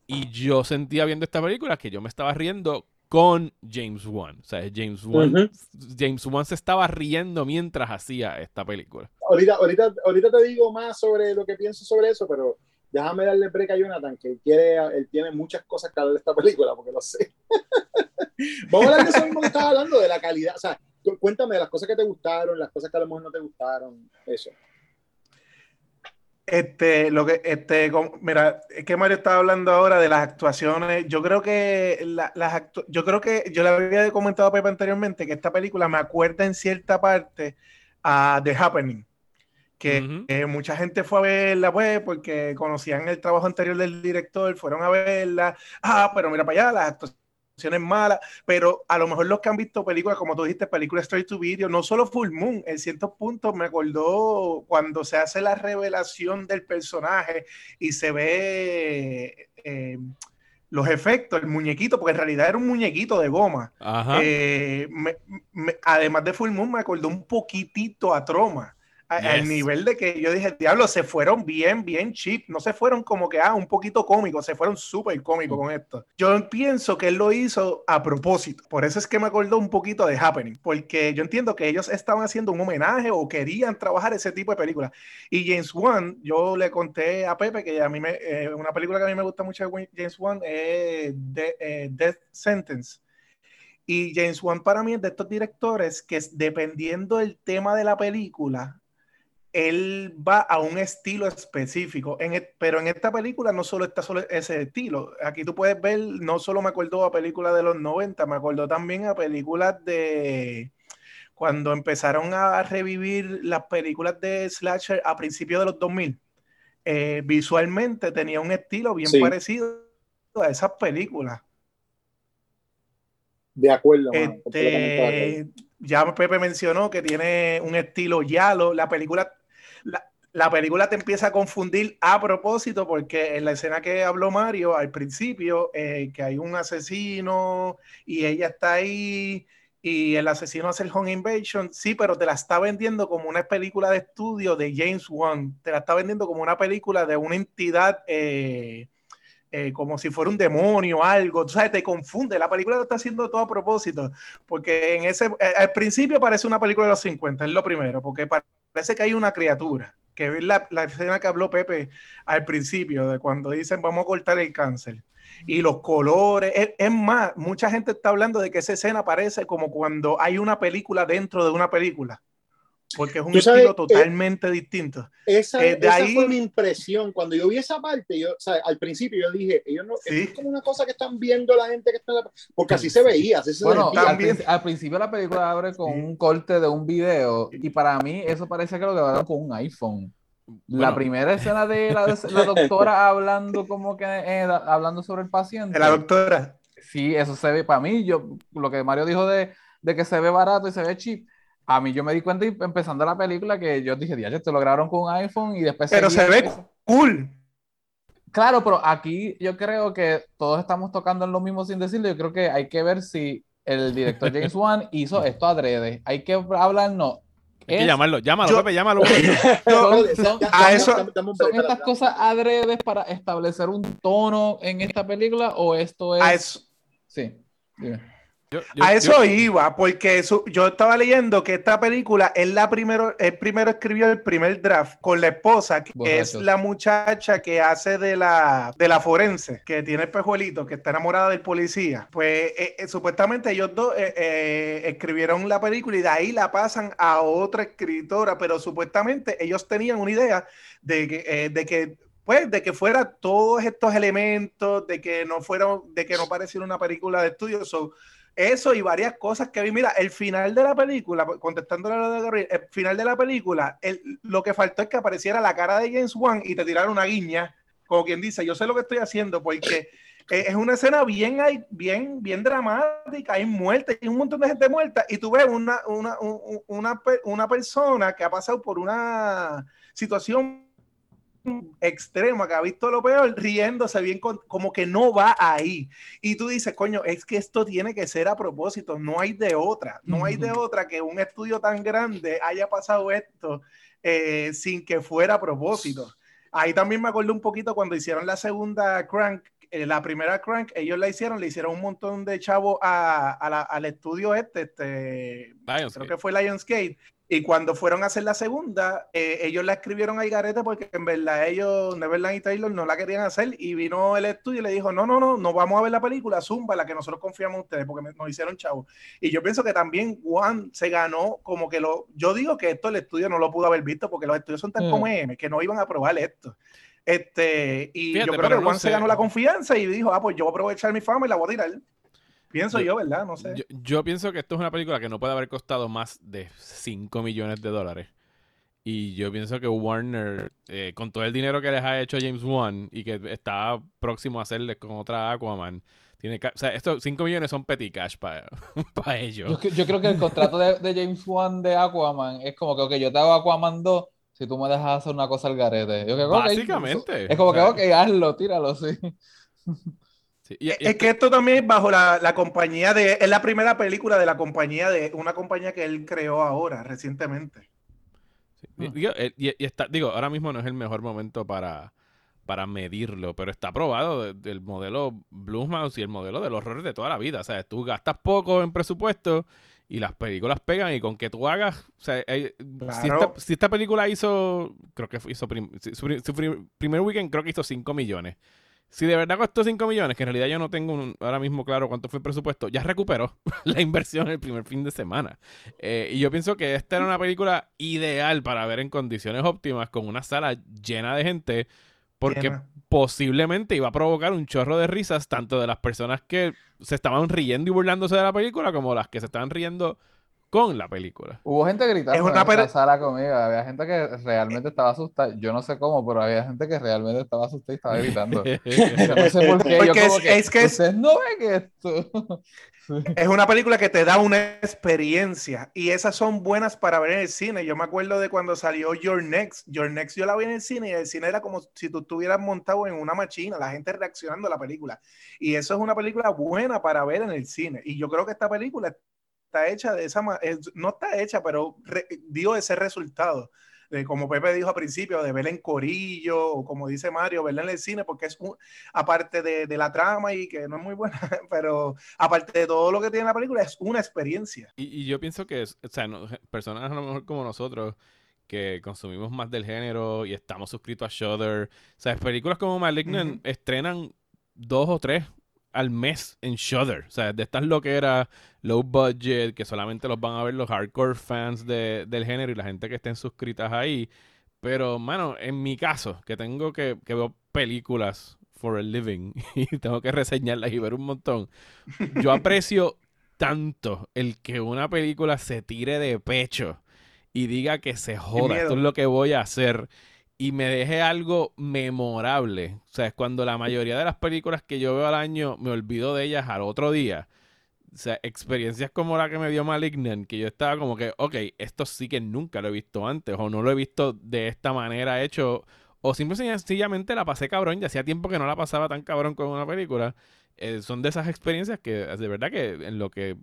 Y yo sentía viendo esta película que yo me estaba riendo con James Wan. O sea, James Wan. James Wan se estaba riendo mientras hacía esta película. ahorita, ahorita, ahorita te digo más sobre lo que pienso sobre eso, pero déjame darle break a Jonathan, que él quiere, él tiene muchas cosas que hablar de esta película, porque lo sé. Vamos a hablar de eso mismo que estabas hablando, de la calidad. O sea, cuéntame las cosas que te gustaron, las cosas que a lo mejor no te gustaron, eso. Este, lo que, este, mira, es que Mario estaba hablando ahora de las actuaciones. Yo creo que la- las actu- yo creo que yo le había comentado a Pepe anteriormente que esta película me acuerda en cierta parte a The Happening, que eh, mucha gente fue a verla, pues, porque conocían el trabajo anterior del director, fueron a verla. Ah, pero mira para allá, las actuaciones malas, pero a lo mejor los que han visto películas, como tú dijiste, películas straight to video, no solo Full Moon, en ciertos puntos me acordó cuando se hace la revelación del personaje y se ve eh, los efectos, el muñequito, porque en realidad era un muñequito de goma. Ajá. Eh, me- me- además de Full Moon, me acordó un poquitito a Troma. A- Al Yes. nivel de que yo dije, diablo, se fueron bien, bien cheap. No se fueron como que, ah, un poquito cómicos, se fueron súper cómicos con esto. Yo pienso que él lo hizo a propósito. Por eso es que me acordó un poquito de Happening. Porque yo entiendo que ellos estaban haciendo un homenaje o querían trabajar ese tipo de películas. Y James Wan, yo le conté a Pepe que a mí me, eh, una película que a mí me gusta mucho de James Wan es de, eh, Death Sentence. Y James Wan para mí es de estos directores que dependiendo del tema de la película, él va a un estilo específico. En e- pero en esta película no solo está solo ese estilo. Aquí tú puedes ver, no solo me acordó a películas de los 90, me acordó también a películas de cuando empezaron a revivir las películas de slasher a principios de los 2000. Eh, visualmente tenía un estilo bien Sí. parecido a esas películas. De acuerdo, completamente de acuerdo. Este, ya Pepe mencionó que tiene un estilo yalo. La película, la, la película te empieza a confundir a propósito porque en la escena que habló Mario al principio, eh, que hay un asesino y ella está ahí y el asesino hace el home invasion, sí, pero te la está vendiendo como una película de estudio de James Wan, te la está vendiendo como una película de una entidad eh, eh, como si fuera un demonio o algo, tú sabes, te confunde, la película lo está haciendo todo a propósito, porque en ese, eh, al principio parece una película de los 50, es lo primero, porque parece que hay una criatura, que es la, la escena que habló Pepe al principio, de cuando dicen vamos a cortar el cáncer. Y los colores, es, es más, mucha gente está hablando de que esa escena parece como cuando hay una película dentro de una película, porque es un sabes, estilo eh, totalmente distinto. Esa, Eh, de esa ahí- fue mi impresión. Cuando yo vi esa parte, yo, o sea, al principio yo dije, ellos no, Sí. es como una cosa que están viendo la gente que está en la... Porque así se veía, así se Bueno, sentía. al, al principio la película abre con Sí. un corte de un video y para mí eso parece que lo grabaron con un iPhone. La Bueno. primera escena de la, la doctora hablando como que eh, hablando sobre el paciente. De la doctora. Sí, eso se ve para mí. Yo, lo que Mario dijo de, de que se ve barato y se ve cheap. A mí yo me di cuenta y- empezando la película que yo dije, ya, esto lo grabaron con un iPhone y después Pero se ve cool. Claro, pero aquí yo creo que todos estamos tocando en lo mismo sin decirlo. Yo creo que hay que ver si el director James Wan hizo esto adrede. Hay que hablar, no. Hay que llamarlo, llámalo, Yo- Pepe, llámalo. son, son- A eso- son break, estas cosas adredes para establecer un tono en esta película o esto es... A eso, Sí, dime. Yo- yo- A eso yo- iba, porque su- yo estaba leyendo que esta película, él, la primero, él primero escribió el primer draft con la esposa, que es la muchacha que hace de la, de la forense, que tiene el pejuelito, que está enamorada del policía. Pues eh, eh, supuestamente ellos dos eh, eh, escribieron la película y de ahí la pasan a otra escritora, pero supuestamente ellos tenían una idea de que, eh, de que pues de que fuera todos estos elementos, de que no fuera, de que no pareciera una película de estudio. So, eso y varias cosas que vi. Mira, el final de la película, contestando a lo de Gabriel, el final de la película, el- lo que faltó es que apareciera la cara de James Wan y te tirara una guiña, como quien dice, yo sé lo que estoy haciendo, porque eh, es una escena bien, bien, bien dramática, hay muerte, hay un montón de gente muerta, y tú ves una, una, un- una, una persona que ha pasado por una situación extrema, que ha visto lo peor, riéndose bien, con- como que no va ahí. Y tú dices, coño, es que esto tiene que ser a propósito, no hay de otra, no hay de otra que un estudio tan grande haya pasado esto eh, sin que fuera a propósito. Ahí también me acuerdo un poquito cuando hicieron la segunda Crank, eh, la primera Crank, ellos la hicieron, le hicieron un montón de chavos a- a la- al estudio este, este Lionsgate. creo que fue Lionsgate. Y cuando fueron a hacer la segunda, eh, ellos la escribieron al garete porque en verdad ellos, Neverland y Taylor, no la querían hacer. Y vino el estudio y le dijo: No, no, no, no vamos a ver la película, Zumba, la que nosotros confiamos en ustedes, porque nos hicieron chavos. Y yo pienso que también Juan se ganó como que lo. Yo digo que esto el estudio no lo pudo haber visto porque los estudios son tan Mm. como M que no iban a probar esto. Este, y Fíjate, yo creo que no Juan se ganó la confianza y dijo: Ah, pues yo voy a aprovechar mi fama y la voy a tirar. Pienso yo, Yo- ¿verdad? No sé. Yo, yo pienso que esto es una película que no puede haber costado más de 5 millones de dólares. Y yo pienso que Warner, eh, con todo el dinero que les ha hecho James Wan y que está próximo a hacerles con otra Aquaman, tiene o sea, estos 5 millones son petty cash para ellos. Yo, cre- yo creo que el contrato de, de James Wan de Aquaman es como que, ok, yo te hago Aquaman 2 si tú me dejas hacer una cosa al garete. Yo Básicamente. Es como que, O ok, hazlo, tíralo, sí. sí, y- y Es que esto también es bajo la, la compañía de. Es la primera película de la compañía de. Una compañía que él creó ahora, recientemente. Sí, Digo, eh, y, está, digo, ahora mismo no es el mejor momento para, para medirlo, pero está probado del modelo Blumhouse y el modelo del horror de toda la vida. O sea, tú gastas poco en presupuesto y las películas pegan y con que tú hagas, o sea, eh, si, Claro. esta, si esta película hizo, creo que hizo prim- si- su, su pri- primer weekend creo que hizo 5 millones. Si de verdad costó 5 millones, que en realidad yo no tengo un- ahora mismo claro cuánto fue el presupuesto, ya recuperó la inversión el primer fin de semana. Eh, y yo pienso que esta era una película ideal para ver en condiciones óptimas, con una sala llena de gente, porque Llena. posiblemente iba a provocar un chorro de risas, tanto de las personas que se estaban riendo y burlándose de la película, como las que se estaban riendo con la película. Hubo gente gritando Es una en esa sala conmigo. Había gente que realmente estaba asustada. Yo no sé cómo, pero había gente que realmente estaba asustada y estaba gritando. Yo no sé por qué. Yo Porque como es- que, es que ustedes no ven esto. Es una película que te da una experiencia y esas son buenas para ver en el cine. Yo me acuerdo de cuando salió Your Next. Your Next yo la vi en el cine y el cine era como si tú estuvieras montado en una máquina, la gente reaccionando a la película. Y eso es una película buena para ver en el cine. Y yo creo que esta película está hecha de esa manera, no está hecha, pero re- dio ese resultado. De, como Pepe dijo al principio, de verla en corillo, o como dice Mario, verla en el cine, porque es un, aparte de, de la trama y que no es muy buena, pero aparte de todo lo que tiene la película, es una experiencia. Y, y yo pienso que, o sea, no- personas a lo mejor como nosotros, que consumimos más del género y estamos suscritos a Shudder, o sea, películas como Malignant Ujú. estrenan dos o tres al mes en Shudder, o sea, de estas loqueras low budget, que solamente los van a ver los hardcore fans de- del género y la gente que estén suscritas ahí. Pero, mano, en mi caso, que tengo que, que veo películas for a living y tengo que reseñarlas y ver un montón, yo aprecio tanto el que una película se tire de pecho y diga que se joda, esto es lo que voy a hacer y me deje algo memorable. O sea, es cuando la mayoría de las películas que yo veo al año me olvido de ellas al otro día. O sea, experiencias como la que me dio Malignant, que yo estaba como que, ok, esto sí que nunca lo he visto antes, o no lo he visto de esta manera hecho, o simple y sencillamente la pasé cabrón, ya hacía tiempo que no la pasaba tan cabrón con una película. Eh, son de esas experiencias que, de verdad que en lo que,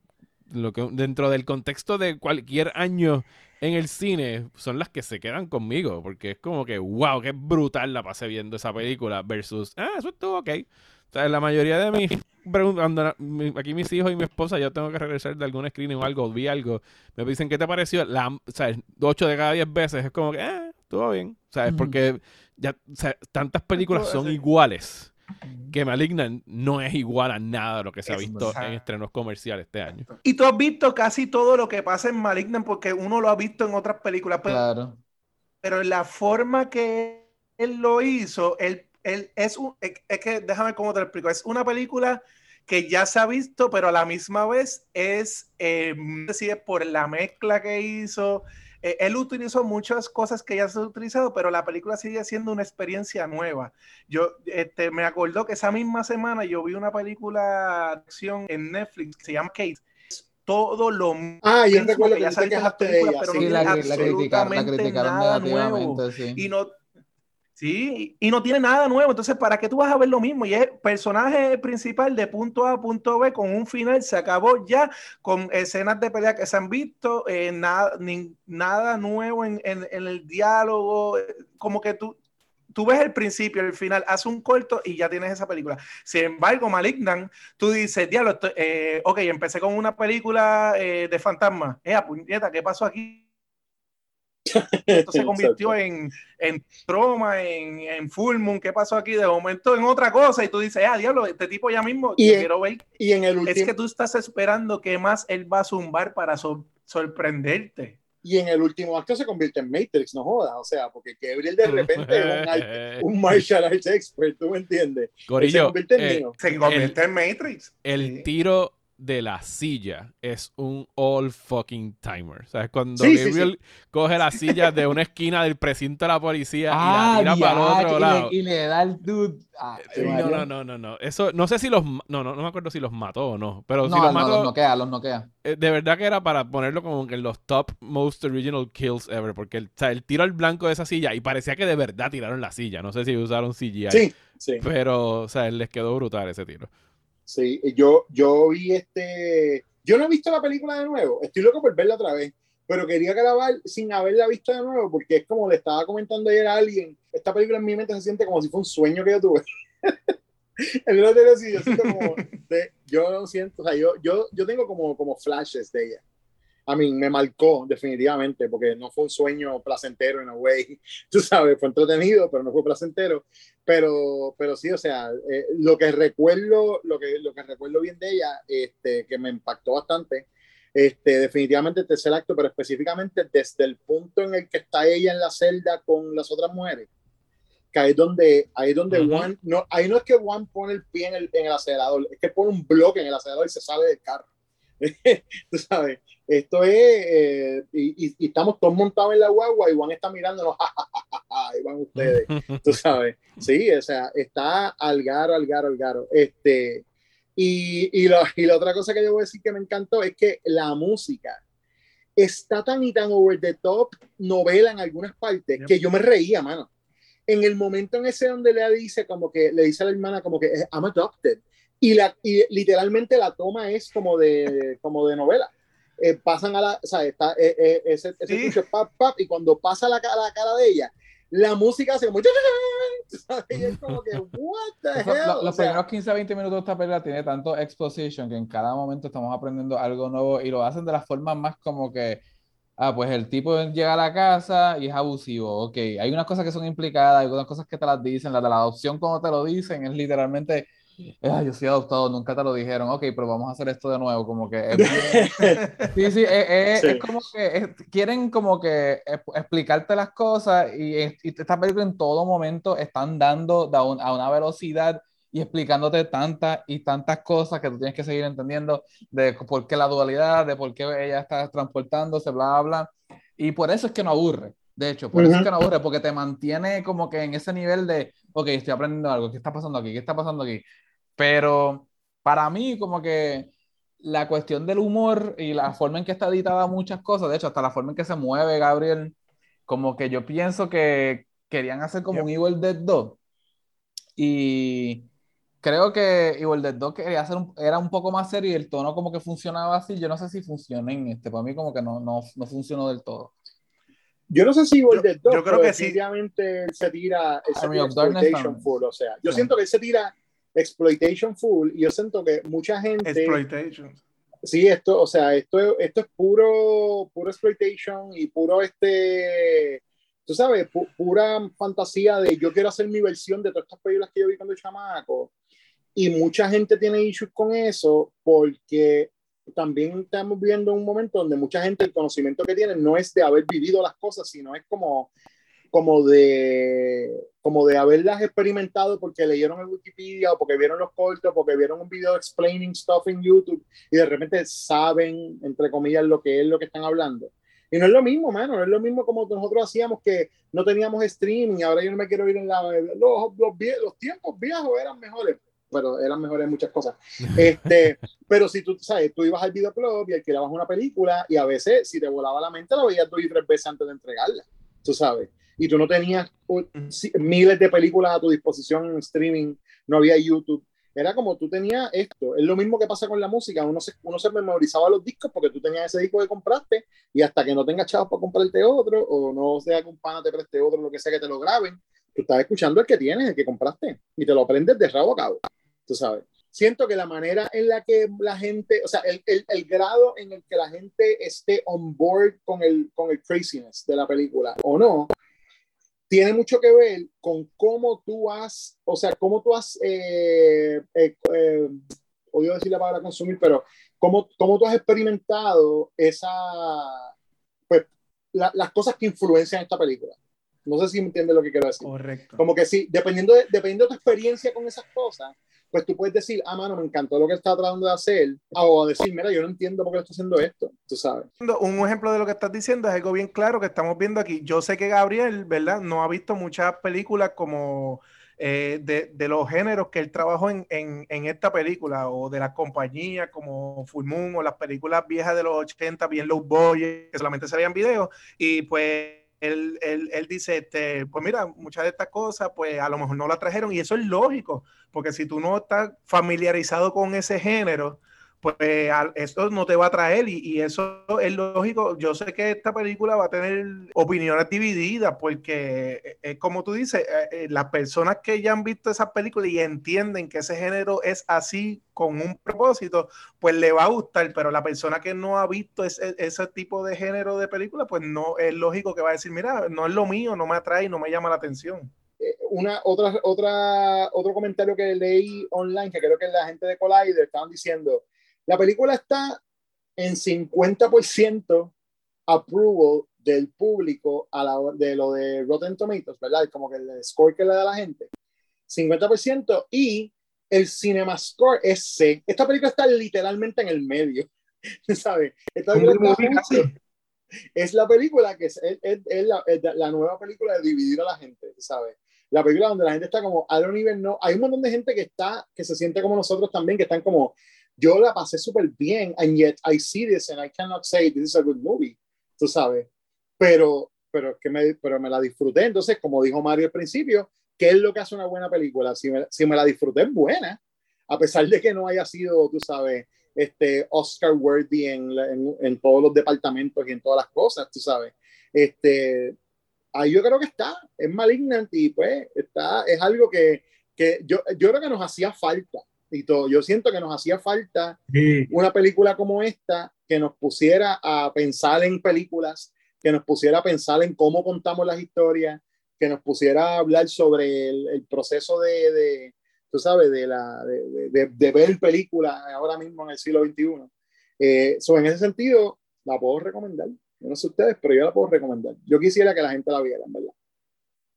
lo que dentro del contexto de cualquier año en el cine, son las que se quedan conmigo, porque es como que, wow, qué brutal la pasé viendo esa película, versus, ah, eso estuvo ok. sea, la mayoría de mis preguntas, aquí mis hijos y mi esposa, yo tengo que regresar de algún screening o algo, vi algo, me dicen, ¿qué te pareció? La, o sea, 8 de cada 10 veces es como que, eh, estuvo bien. ¿Sabes? Ujú. Porque ya, o sea, tantas películas son iguales que Malignant no es igual a nada de lo que se ha visto Exacto. en estrenos comerciales este año. Y tú has visto casi todo lo que pasa en Malignant porque uno lo ha visto en otras películas, pero, Claro. pero en la forma que él lo hizo, él, él es, un, es, es que déjame cómo te lo explico, es una película que ya se ha visto, pero a la misma vez es, eh, no sé si es por la mezcla que hizo, eh, él utilizó muchas cosas que ya se han utilizado, pero la película sigue siendo una experiencia nueva. Yo este, me acordó que esa misma semana yo vi una película de acción en Netflix que se llama Kate. Es todo lo Ah, yo recuerdo que que ya tú se ha te quejaste de ella. pero sí. no la, la criticaron, la absolutamente criticaron nada nuevo. negativamente, sí. Y no, sí, y no tiene nada nuevo. Entonces, ¿para qué tú vas a ver lo mismo? Y es personaje principal de punto A a punto B con un final, se acabó ya, con escenas de pelea que se han visto, eh, nada, ni- nada nuevo en, el diálogo, como que tú, tú ves el principio, el final, hace un corto y ya tienes esa película. Sin embargo, Malignant, tú dices, diablo, estoy- eh, ok, empecé con una película eh, de fantasma. Eh, puñeta, ¿qué pasó aquí? Esto se convirtió en, en Troma, en, en Full Moon, ¿qué pasó aquí? De momento en otra cosa y tú dices, ah, diablo, este tipo ya mismo, Y yo en- quiero ver. Y en el Es último que tú estás esperando que más él va a zumbar para sor- sorprenderte. y en el último acto se convierte en Matrix, no jodas, o sea, porque Gabriel de repente es un, un martial arts expert, ¿tú me entiendes? Él se convierte en eh. Se convierte en Matrix. el Sí. tiro de la silla es un all fucking timer. ¿Sabes? Cuando Sí, sí, Gabriel coge la silla de una esquina del precinto de la policía Ah, y la tira para el otro y lado. le, y le da el dude. Ah, Sí, María. no, no, no, no, no. Eso, no sé si los. No, no, no me acuerdo si los mató o no. Pero si los no, mató. los noquea, los noquea. eh, de verdad que era para ponerlo como que en los top most original kills ever. Porque el, o sea, el tiro al blanco de esa silla. Y parecía que de verdad tiraron la silla. No sé si usaron CGI. Sí, sí. Pero, o sea, les quedó brutal ese tiro. Sí, yo, yo vi este. Yo no he visto la película de nuevo, estoy loco por verla otra vez, pero quería grabar sin haberla visto de nuevo, porque es como le estaba comentando ayer a alguien, esta película en mi mente se siente como si fue un sueño que yo tuve. El otro día sí, yo siento como, yo siento, o sea, yo, yo, yo tengo como, como flashes de ella. A mí me marcó definitivamente, porque no fue un sueño placentero en a way, tú sabes, fue entretenido, pero no fue placentero. Pero, pero sí, o sea, eh, lo que recuerdo, lo que, lo que recuerdo bien de ella, este, que me impactó bastante, este, definitivamente el tercer acto, pero específicamente desde el punto en el que está ella en la celda con las otras mujeres, que ahí es donde, ahí es donde Ujú. Juan, no, ahí no es que Juan pone el pie en el, en el acelerador, es que pone un bloque en el acelerador y se sale del carro. Tú sabes, esto es, eh, y, y- y estamos todos montados en la guagua y Juan está mirándonos, "Ja, ja, ja, ja, ja", ahí van ustedes tú sabes. Sí, o sea, está al garo, al garo, al garo. Este, y, y, la, y la otra cosa que debo decir que me encantó es que la música está tan y tan over the top novela en algunas partes Yep. que yo me reía, mano. En el momento en ese donde le dice como que le dice a la hermana como que I'm adopted y la y literalmente la toma es como de como de novela. Eh, pasan a la, o sea, está eh, eh, ese, ese Sí. tucho, pap, pap, y cuando pasa la, la cara de ella, la música hace como y es como que what the hell? lo- O los sea, primeros 15 a 20 minutos de esta película tiene tanto exposition que en cada momento estamos aprendiendo algo nuevo y lo hacen de la forma más como que, ah, pues el tipo llega a la casa y es abusivo, ok, hay unas cosas que son implicadas, hay unas cosas que te las dicen, la de la adopción cuando te lo dicen es literalmente, ah, yo soy adoptado, nunca te lo dijeron, ok, pero vamos a hacer esto de nuevo, como que es Sí, sí, es, es- Sí. es como que es- quieren como que exp- explicarte las cosas y, y esta película en todo momento están dando da un- a una velocidad y explicándote tantas y tantas cosas que tú tienes que seguir entendiendo de por qué la dualidad, de por qué ella está transportándose, bla, bla, bla. Y por eso es que no aburre. De hecho, por eso es que no aburre, porque te mantiene como que en ese nivel de, ok, estoy aprendiendo algo, ¿qué está pasando aquí? ¿Qué está pasando aquí? Pero para mí, como que la cuestión del humor y la forma en que está editada muchas cosas, de hecho, hasta la forma en que se mueve Gabriel, como que yo pienso que querían hacer como un Evil Dead 2. Y creo que Evil Dead 2 quería hacer un- era un poco más serio y el tono como que funcionaba así. Yo no sé si funciona en este, para mí como que no, no, no funcionó del todo. yo no sé si Evil Dead 2, yo creo pero que sí. definitivamente se tira, él se Army tira of Darkness full, o sea, yo Sí. siento que él se tira exploitation full, y yo siento que mucha gente... Exploitation. Sí, esto, o sea, esto, esto es puro, puro exploitation y puro este, tú sabes, pu- pura fantasía de yo quiero hacer mi versión de todas estas películas que yo vi cuando chamaco. Y mucha gente tiene issues con eso porque también estamos viviendo un momento donde mucha gente el conocimiento que tiene no es de haber vivido las cosas, sino es como, como, de, como de haberlas experimentado porque leyeron en Wikipedia o porque vieron los cortos, porque vieron un video explaining stuff en YouTube y de repente saben, entre comillas, lo que es lo que están hablando. Y no es lo mismo, mano, no es lo mismo como nosotros hacíamos que no teníamos streaming, ahora yo no me quiero ir en la... Los, los, vie- los tiempos viejos eran mejores, pero eran mejores en muchas cosas. Este, pero si tú, sabes, tú ibas al videoclub y alquilabas una película y a veces si te volaba la mente la veías dos y tres veces antes de entregarla, tú sabes. Y tú no tenías miles de películas a tu disposición en streaming, no había YouTube. Era como tú tenías esto. Es lo mismo que pasa con la música. Uno se, uno se memorizaba los discos porque tú tenías ese disco que compraste y hasta que no tengas chavos para comprarte otro o no sea que un pana te preste otro, lo que sea que te lo graben, tú estás escuchando el que tienes, el que compraste y te lo aprendes de rabo a cabo. Tú sabes. Siento que la manera en la que la gente, o sea, el, el, el grado en el que la gente esté on board con el, con el craziness de la película o no, tiene mucho que ver con cómo tú has, o sea, cómo tú has, eh, eh, eh, odio decir la palabra consumir, pero cómo, cómo tú has experimentado esa, pues, la- las cosas que influencian esta película. No sé si me entiendes lo que quiero decir. Correcto. Como que sí, dependiendo de, dependiendo de tu experiencia con esas cosas, pues tú puedes decir, ah, mano, me encantó lo que está tratando de hacer, o decir, mira, yo no entiendo por qué está haciendo esto, tú sabes. Un ejemplo de lo que estás diciendo es algo bien claro que estamos viendo aquí. Yo sé que Gabriel, ¿verdad? No ha visto muchas películas como eh, de, de los géneros que él trabajó en, en, en esta película o de las compañías como Full Moon o las películas viejas de los 80, bien low budget, que solamente salían videos. Y pues él, él, él dice, este, pues mira, muchas de estas cosas, pues a lo mejor no las trajeron. Y eso es lógico, porque si tú no estás familiarizado con ese género, pues eso no te va a traer y, eso es lógico. Yo sé que esta película va a tener opiniones divididas porque eh, es como tú dices, eh, eh, las personas que ya han visto esas películas y entienden que ese género es así con un propósito, pues le va a gustar, pero la persona que no ha visto ese, ese tipo de género de película, pues no es lógico que va a decir, mira, no es lo mío, no me atrae, no me llama la atención. Eh, Una, otra, otra, otro comentario que leí online, que creo que la gente de Collider estaban diciendo, la película está en 50% approval del público a la, de lo de Rotten Tomatoes, ¿verdad? Como que el score que le da la gente. 50% y el cinema score es C. Esta película está literalmente en el medio, ¿sabes? Esta película es la película que es, es- es- es la, es la nueva película de dividir a la gente, ¿sabes? La película donde la gente está como, I don't even know. Hay un montón de gente que está, que se siente como nosotros también, que están como, yo la pasé súper bien, and yet I see this and I cannot say this is a good movie, tú sabes. Pero, pero, que me, pero me la disfruté. Entonces, como dijo Mario al principio, ¿qué es lo que hace una buena película? Si me, si me la disfruté, es buena, a pesar de que no haya sido, tú sabes, este, Oscar worthy en, en, en todos los departamentos y en todas las cosas, tú sabes. Este, ahí yo creo que está, es malignant y pues está, es algo que, que yo, yo creo que nos hacía falta y todo. Yo siento que nos hacía falta una película como esta que nos pusiera a pensar en películas, que nos pusiera a pensar en cómo contamos las historias, que nos pusiera a hablar sobre el, el proceso de, de, tú sabes, de, la, de, de, de ver películas ahora mismo en el siglo XXI. Eh, so, en ese sentido, la puedo recomendar. Yo no sé ustedes, pero yo la puedo recomendar. Yo quisiera que la gente la viera, en verdad.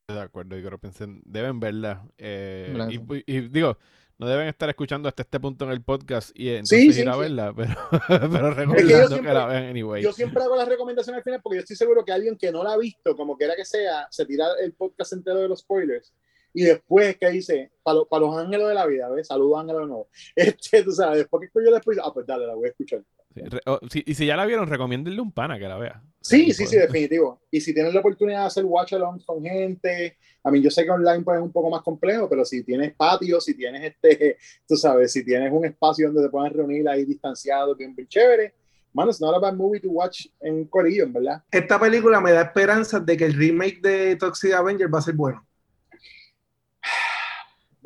De acuerdo, yo creo que deben verla. eh, y, y digo, no deben estar escuchando hasta este punto en el podcast y entonces Sí, sí, ir a sí. verla, pero, pero recomendando que siempre- la vean anyway. Yo siempre hago la recomendación al final porque yo estoy seguro que alguien que no la ha visto, como quiera que sea, se tira el podcast entero de los spoilers. Y después que dice, para los ángeles de la vida, ¿ves? Saludos ángeles de nuevo. Este, tú sabes, después que yo después, ah, pues dale, la voy a escuchar. Sí, re- o- si- y si ya la vieron, recomiéndenle un pana que la vea. Sí, sí, sí, definitivo. Y si tienes la oportunidad de hacer watch alongs con gente, a mí yo sé que online pues es un poco más complejo, pero si tienes patio, si tienes este, tú sabes, si tienes un espacio donde te puedan reunir ahí distanciado, bien, bien chévere, mano, es not a bad movie to watch en Corillo, verdad. Esta película me da esperanzas de que el remake de Toxic Avenger va a ser bueno.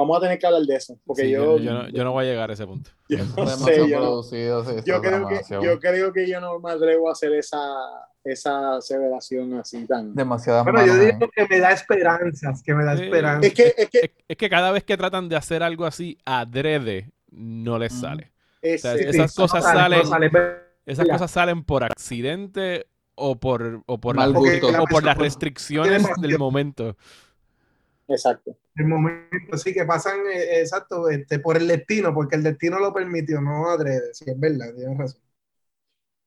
Vamos a tener que hablar de eso, porque Sí, yo, yo, no, yo no voy a llegar a ese punto. yo no Demasiado sé, yo, no- producido, sí, yo está creo que, yo creo que yo no me atrevo a hacer esa, esa aseveración así tan... demasiadas Bueno, yo digo que me da esperanzas, que me da Sí. esperanzas. Es que, es que, Es, es que cada vez que tratan de hacer algo así adrede, no les sale. es, sea, es- esas cosas sale, salen- no sale, pero Esas Mira. cosas salen por accidente o por, o por, Mal la- gusto. o por las restricciones del momento. Exacto. el momento sí que pasan, eh, exacto, este, por el destino, porque el destino lo permitió, no adrede, sí, es verdad, tienes razón.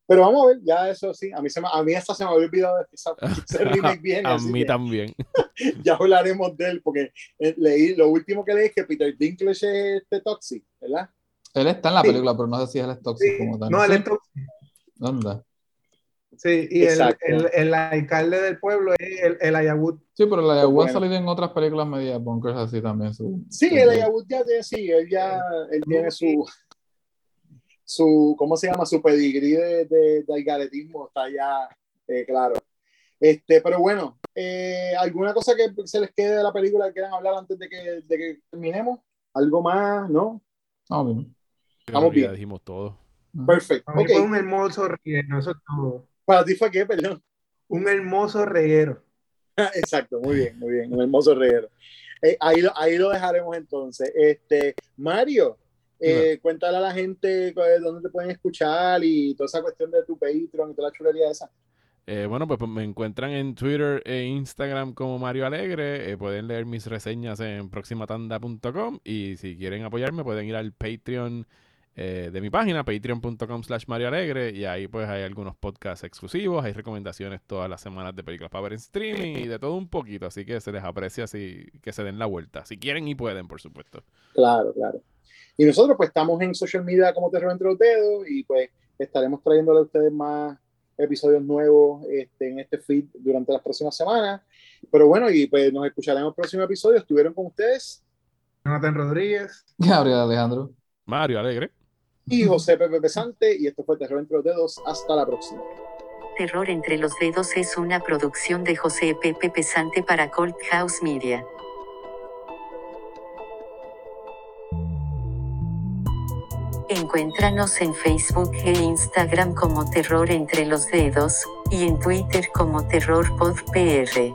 Pero vamos a ver, ya eso sí, a mí, se me, a mí hasta se me había olvidado de que esa- ese remake viene, A mí que también. ya hablaremos de él, porque eh, leí, lo último que leí es que Peter Dinklage es este Toxic, ¿verdad? Él está en la Sí. película, pero no sé si él es tóxico Sí, como tal. no, él es tóxico. ¿Dónde? Sí, y el, el, el alcalde del pueblo es el, el Ayabut. Sí, pero la de Pues ha bueno. salido en otras películas media bunkers así también. su- Sí, su- el Ayabut ya tiene, sí, él ya él tiene su, su, ¿cómo se llama? Su pedigrí de, de, de algaretismo está ya eh, claro. Este, pero bueno, eh, ¿alguna cosa que se les quede de la película que quieran hablar antes de que, de que terminemos? ¿Algo más? ¿No? Ah, bien. Estamos Creo que ya bien. dijimos todo. Perfecto. Para mí Ok. fue un hermoso reguero, eso es todo. ¿Para ti fue qué? Perdón. Un hermoso reguero. Exacto, muy bien, muy bien. Un hermoso reguero. Eh, ahí, lo, ahí lo dejaremos entonces. Este, Mario, eh, cuéntale a la gente eh, dónde te pueden escuchar y toda esa cuestión de tu Patreon y toda la chulería esa. Eh, bueno, pues, pues, me encuentran en Twitter e Instagram como Mario Alegre. Eh, pueden leer mis reseñas en proximatanda.com y si quieren apoyarme pueden ir al Patreon eh, de mi página, patreon.com slash Mario Alegre y ahí pues hay algunos podcasts exclusivos, hay recomendaciones todas las semanas de películas para ver en streaming y de todo un poquito, así que se les aprecia si, que se den la vuelta, si quieren y pueden, por supuesto. Claro, claro. Y nosotros pues estamos en social media como Terror entre los dedos y pues estaremos trayéndole a ustedes más episodios nuevos este, en este feed durante las próximas semanas. Pero bueno, y pues nos escucharemos en el próximo episodio. Estuvieron con ustedes Jonathan Rodríguez. Gabriel Alejandro. Mario Alegre. Y José Pepe Pesante y esto fue Terror entre los dedos. Hasta la próxima. Terror entre los dedos es una producción de José Pepe Pesante para Cold House Media. Encuéntranos en Facebook e Instagram como Terror entre los dedos, y en Twitter como Terror Pod PR.